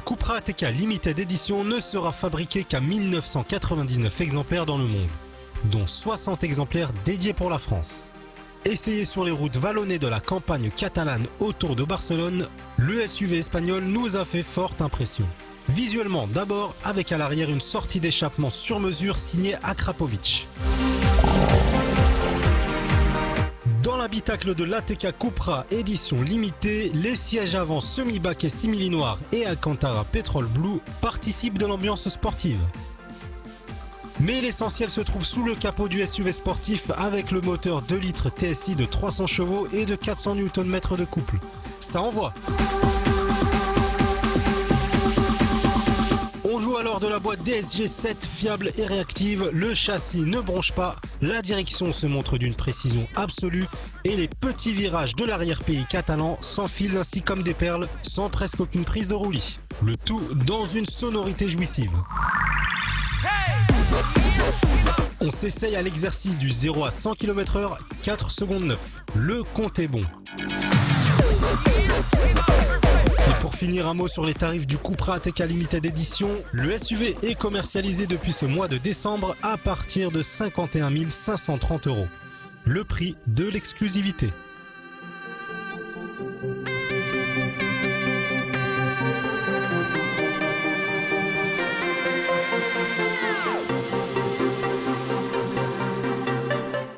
Cupra ATK Limited Edition ne sera fabriqué qu'à 1999 exemplaires dans le monde, dont 60 exemplaires dédiés pour la France. Essayé sur les routes vallonnées de la campagne catalane autour de Barcelone, le SUV espagnol nous a fait forte impression. Visuellement d'abord, avec à l'arrière une sortie d'échappement sur mesure signée Akrapovic. L'habitacle de l'ATK Cupra édition limitée, les sièges avant semi-baquet simili noir et Alcantara Petrol Blue participent de l'ambiance sportive. Mais l'essentiel se trouve sous le capot du SUV sportif avec le moteur 2 litres TSI de 300 chevaux et de 400 Nm de couple. Ça envoie alors de la boîte DSG 7 fiable et réactive, le châssis ne bronche pas, la direction se montre d'une précision absolue et les petits virages de l'arrière-pays catalan s'enfilent ainsi comme des perles sans presque aucune prise de roulis. Le tout dans une sonorité jouissive. On s'essaye à l'exercice du 0 à 100 km/h, 4 secondes 9. Le compte est bon. Finir, un mot sur les tarifs du Cupra ATK Limited Edition. Le SUV est commercialisé depuis ce mois de décembre à partir de 51 530 euros. Le prix de l'exclusivité.